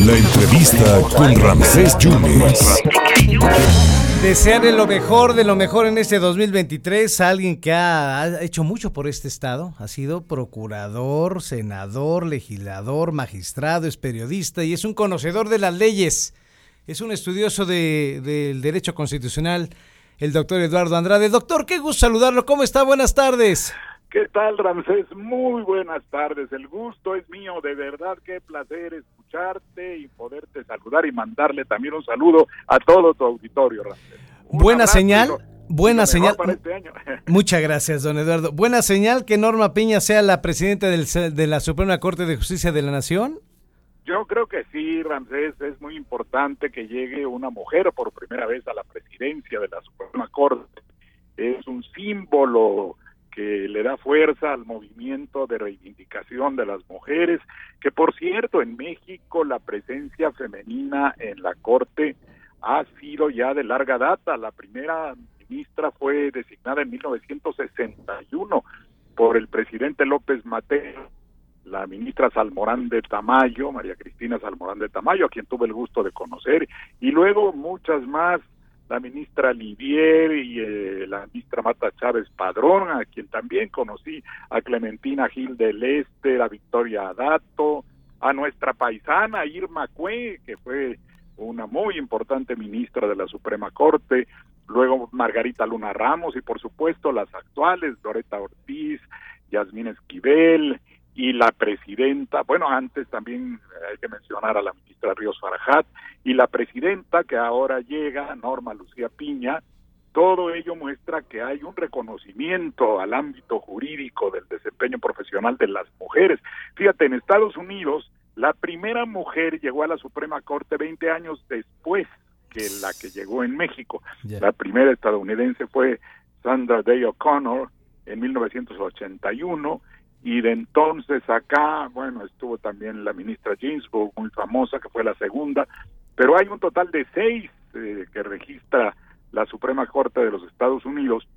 La entrevista con Ramsés Yunes. Desearle lo mejor de lo mejor en este 2023 a alguien que ha, hecho mucho por este estado. Ha sido procurador, senador, legislador, magistrado, es periodista y es un conocedor de las leyes. Es un estudioso de- del derecho constitucional, el doctor Eduardo Andrade. Doctor, qué gusto saludarlo. ¿Cómo está? Buenas tardes. ¿Qué tal, Ramsés? Muy buenas tardes. El gusto es mío. De verdad, qué placer escucharte y poderte saludar y mandarle también un saludo a todo tu auditorio, Ramsés. Un Buena señal. lo- Buena lo señal. para este año. Muchas gracias, don Eduardo. Buena señal que Norma Piña sea la presidenta del de la Suprema Corte de Justicia de la Nación. Yo creo que sí, Ramsés, es muy importante que llegue una mujer por primera vez a la presidencia de la Suprema Corte. Es un símbolo que le da fuerza al movimiento de reivindicación de las mujeres, que por cierto en México la presencia femenina en la Corte ha sido ya de larga data. La primera ministra fue designada en 1961 por el presidente López Mateo la ministra Salmorán de Tamayo, María Cristina Salmorán de Tamayo, a quien tuve el gusto de conocer, y luego muchas más, la ministra Livier y eh, la ministra Marta Chávez Padrón, a quien también conocí, a Clementina Gil del Este, a Victoria Adato, a nuestra paisana Irma Cue, que fue una muy importante ministra de la Suprema Corte, luego Margarita Luna Ramos y por supuesto las actuales, Loreta Ortiz, Yasmín Esquivel, y la presidenta, bueno, antes también hay que mencionar a la ministra Ríos Farajat, y la presidenta que ahora llega, Norma Lucía Piña, todo ello muestra que hay un reconocimiento al ámbito jurídico del desempeño profesional de las mujeres. Fíjate, en Estados Unidos, la primera mujer llegó a la Suprema Corte 20 años después que la que llegó en México. La primera estadounidense fue Sandra Day O'Connor en 1981 y de entonces acá, bueno, estuvo también la ministra Ginsburg, muy famosa, que fue la segunda, pero hay un total de seis eh, que registra la Suprema Corte de los Estados Unidos,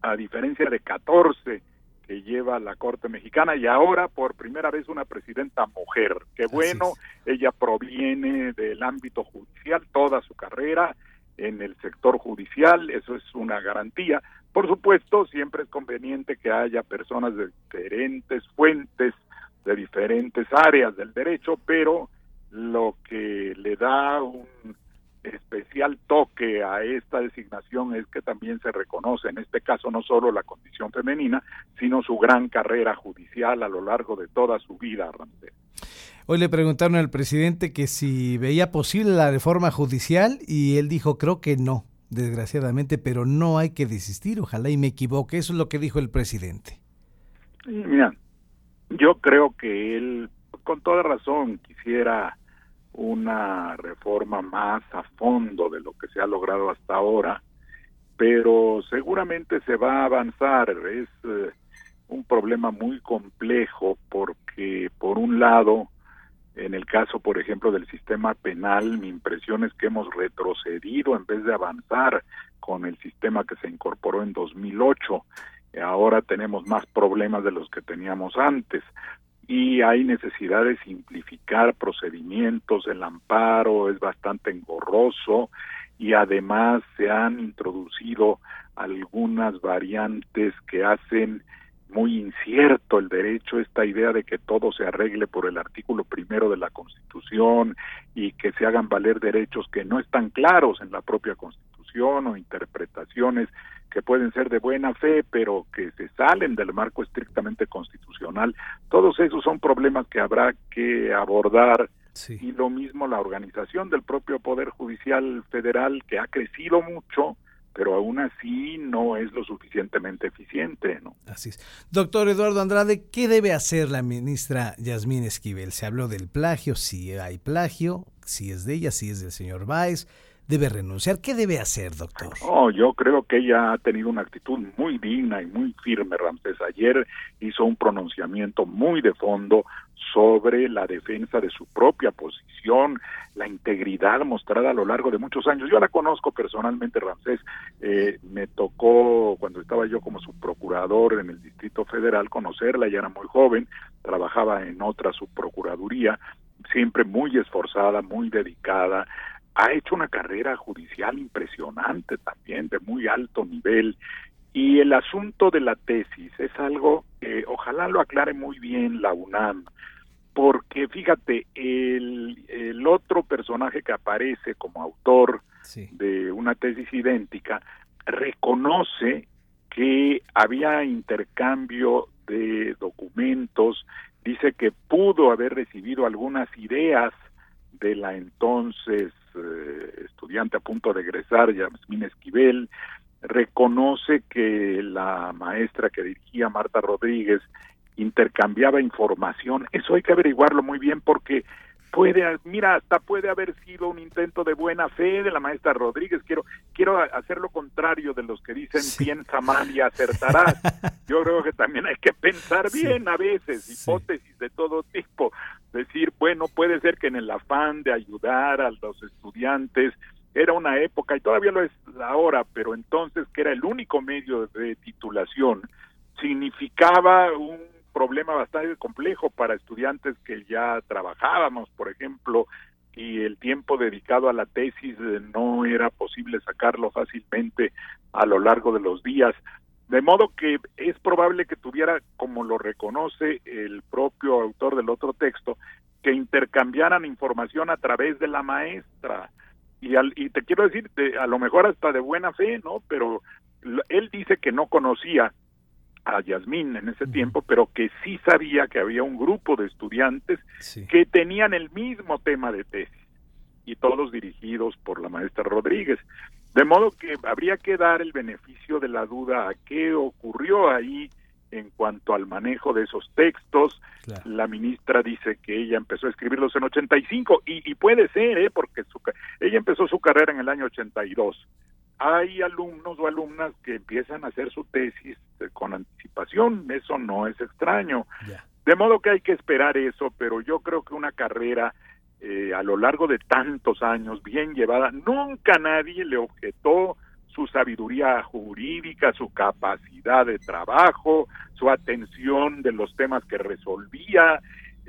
a diferencia de 14 que lleva la Corte Mexicana y ahora por primera vez una presidenta mujer. Qué bueno, ella proviene del ámbito judicial, toda su carrera en el sector judicial, eso es una garantía. Por supuesto, siempre es conveniente que haya personas de diferentes fuentes, de diferentes áreas del derecho, pero lo que le da un especial toque a esta designación es que también se reconoce, en este caso, no solo la condición femenina, sino su gran carrera judicial a lo largo de toda su vida, Ramsés. Hoy le preguntaron al presidente que si veía posible la reforma judicial y él dijo creo que no, desgraciadamente, pero no hay que desistir, ojalá y me equivoque, eso es lo que dijo el presidente. Mira, yo creo que él, con toda razón, quisiera una reforma más a fondo de lo que se ha logrado hasta ahora, pero seguramente se va a avanzar. Es eh, un problema muy complejo porque, por un lado, en el caso, por ejemplo, del sistema penal, mi impresión es que hemos retrocedido en vez de avanzar con el sistema que se incorporó en 2008. Ahora tenemos más problemas de los que teníamos antes y hay necesidad de simplificar procedimientos, el amparo es bastante engorroso y además se han introducido algunas variantes que hacen muy incierto el derecho, esta idea de que todo se arregle por el artículo primero de la Constitución y que se hagan valer derechos que no están claros en la propia Constitución o interpretaciones que pueden ser de buena fe, pero que se salen del marco estrictamente constitucional. Todos esos son problemas que habrá que abordar Sí. y lo mismo la organización del propio Poder Judicial Federal, que ha crecido mucho, pero aún así no es lo suficientemente eficiente, ¿no? Así es. Doctor Eduardo Andrade, ¿qué debe hacer la ministra Yasmín Esquivel? Se habló del plagio, si hay plagio, si es de ella, si es del señor Báez, debe renunciar. ¿Qué debe hacer, doctor? Oh, yo creo que ella ha tenido una actitud muy digna y muy firme, Ramsés. Ayer hizo un pronunciamiento muy de fondo sobre la defensa de su propia posición, la integridad mostrada a lo largo de muchos años. Yo la conozco personalmente, Ramsés. Eh, me tocó, cuando estaba yo como subprocurador en el Distrito Federal, conocerla. Ella era muy joven, trabajaba en otra subprocuraduría, siempre muy esforzada, muy dedicada. Ha hecho una carrera judicial impresionante también, de muy alto nivel. Y el asunto de la tesis es algo que ojalá lo aclare muy bien la UNAM, porque fíjate, el, el otro personaje que aparece como autor de una tesis idéntica reconoce que había intercambio de documentos, dice que pudo haber recibido algunas ideas de la entonces eh, estudiante a punto de egresar, Yasmín Esquivel, reconoce que la maestra que dirigía Marta Rodríguez intercambiaba información. Eso hay que averiguarlo muy bien porque puede, mira, hasta puede haber sido un intento de buena fe de la maestra Rodríguez. Quiero, quiero hacer lo contrario de los que dicen piensa mal y acertarás. Yo creo que también hay que pensar bien a veces, hipótesis de todo tipo. Decir, bueno, puede ser que en el afán de ayudar a los estudiantes era una época, y todavía lo es ahora, pero entonces que era el único medio de titulación, significaba un problema bastante complejo para estudiantes que ya trabajábamos, por ejemplo, y el tiempo dedicado a la tesis eh, no era posible sacarlo fácilmente a lo largo de los días. De modo que es probable que tuviera, como lo reconoce el propio autor del otro texto, que intercambiaran información a través de la maestra. Y, al, y te quiero decir, a lo mejor hasta de buena fe, ¿no? Pero él dice que no conocía a Yasmín en ese tiempo, pero que sí sabía que había un grupo de estudiantes que tenían el mismo tema de tesis y todos dirigidos por la maestra Rodríguez. De modo que habría que dar el beneficio de la duda a qué ocurrió ahí en cuanto al manejo de esos textos. La ministra dice que ella empezó a escribirlos en 85 y, y puede ser, ¿eh? porque su, ella empezó su carrera en el año 82 hay alumnos o alumnas que empiezan a hacer su tesis eh, con anticipación, eso no es extraño. De modo que hay que esperar eso, pero yo creo que una carrera eh, a lo largo de tantos años bien llevada, nunca nadie le objetó su sabiduría jurídica, su capacidad de trabajo, su atención de los temas que resolvía,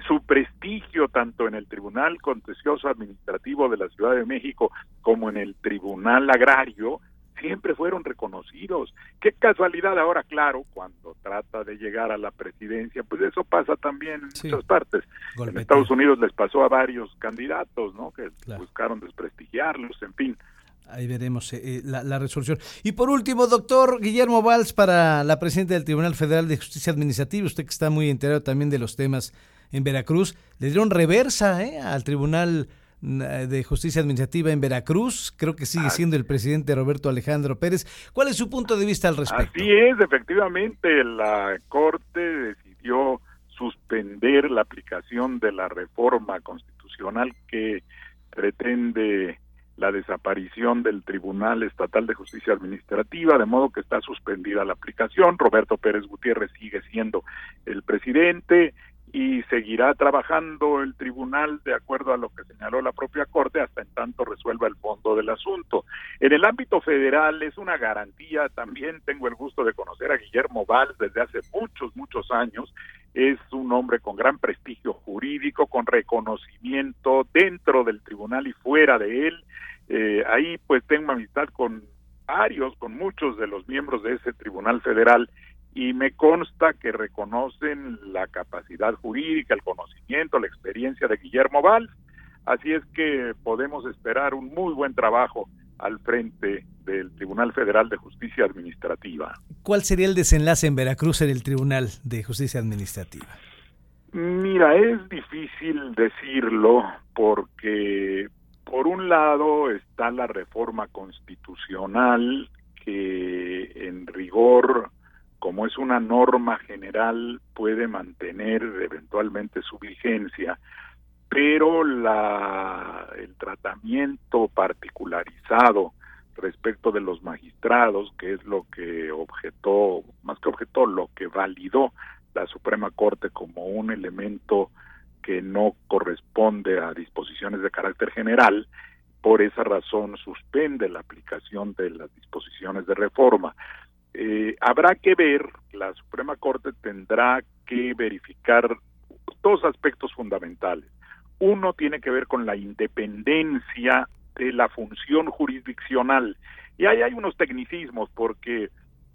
su prestigio tanto en el Tribunal Contencioso Administrativo de la Ciudad de México como en el Tribunal Agrario, siempre fueron reconocidos. Qué casualidad ahora, claro, cuando trata de llegar a la presidencia, pues eso pasa también en muchas partes. En Estados Unidos les pasó a varios candidatos, ¿no? Que buscaron desprestigiarlos, en fin. Ahí veremos eh, eh, la, resolución. Y por último, doctor Guillermo Valls, para la presidenta del Tribunal Federal de Justicia Administrativa, usted que está muy enterado también de los temas en Veracruz, le dieron reversa ¿eh? al Tribunal de Justicia Administrativa en Veracruz. Creo que sigue siendo el presidente Roberto Alejandro Pérez. ¿Cuál es su punto de vista al respecto? Así es, efectivamente, la Corte decidió suspender la aplicación de la reforma constitucional que pretende la desaparición del Tribunal Estatal de Justicia Administrativa, de modo que está suspendida la aplicación. Roberto Pérez Gutiérrez sigue siendo el presidente y seguirá trabajando el tribunal de acuerdo a lo que señaló la propia Corte hasta en tanto resuelva el fondo del asunto. En el ámbito federal es una garantía, también tengo el gusto de conocer a Guillermo Valls desde hace muchos, muchos años, es un hombre con gran prestigio jurídico, con reconocimiento dentro del tribunal y fuera de él. Eh, ahí pues tengo amistad con varios, con muchos de los miembros de ese tribunal federal y me consta que reconocen la capacidad jurídica, el conocimiento, la experiencia de Guillermo Valls, así es que podemos esperar un muy buen trabajo al frente del Tribunal Federal de Justicia Administrativa. ¿Cuál sería el desenlace en Veracruz en el Tribunal de Justicia Administrativa? Mira, es difícil decirlo porque por un lado está la reforma constitucional que en rigor como es una norma general, puede mantener eventualmente su vigencia, pero el tratamiento particularizado respecto de los magistrados, que es lo que objetó, más que objetó, lo que validó la Suprema Corte como un elemento que no corresponde a disposiciones de carácter general, por esa razón suspende la aplicación de las disposiciones de reforma. Eh, habrá que ver, la Suprema Corte tendrá que verificar dos aspectos fundamentales. Uno tiene que ver con la independencia de la función jurisdiccional. Y ahí hay unos tecnicismos porque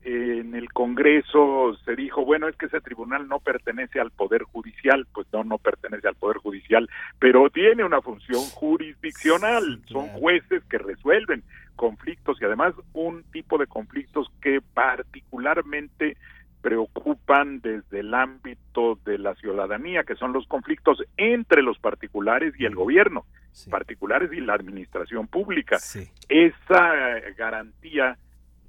en el Congreso se dijo, bueno, es que ese tribunal no pertenece al Poder Judicial, pues no, no pertenece al Poder Judicial, pero tiene una función jurisdiccional, son jueces que resuelven conflictos y además un tipo de conflictos que particularmente preocupan desde el ámbito de la ciudadanía, que son los conflictos entre los particulares y el gobierno, particulares y la administración pública. Esa garantía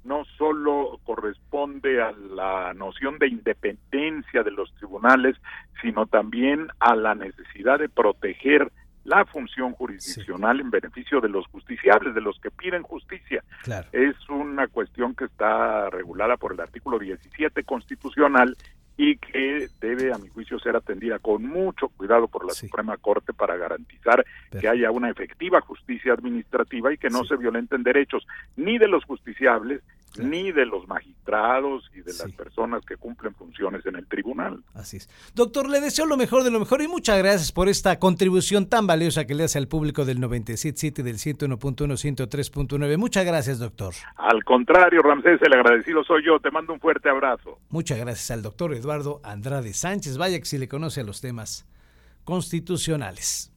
no solo corresponde a la noción de independencia de los tribunales, sino también a la necesidad de proteger la función jurisdiccional en beneficio de los justiciables, de los que piden justicia. Es una cuestión que está regulada por el artículo 17 constitucional y que debe, a mi juicio, ser atendida con mucho cuidado por la Suprema Corte para garantizar que haya una efectiva justicia administrativa y que no se violenten derechos ni de los justiciables ni de los magistrados y de las personas que cumplen funciones en el tribunal. Así es. Doctor, le deseo lo mejor de lo mejor y muchas gracias por esta contribución tan valiosa que le hace al público del 97.7 y del 101.1, 103.9. Muchas gracias, doctor. Al contrario, Ramsés, el agradecido soy yo. Te mando un fuerte abrazo. Muchas gracias al doctor Eduardo Andrade Sánchez. Vaya que si le conoce a los temas constitucionales.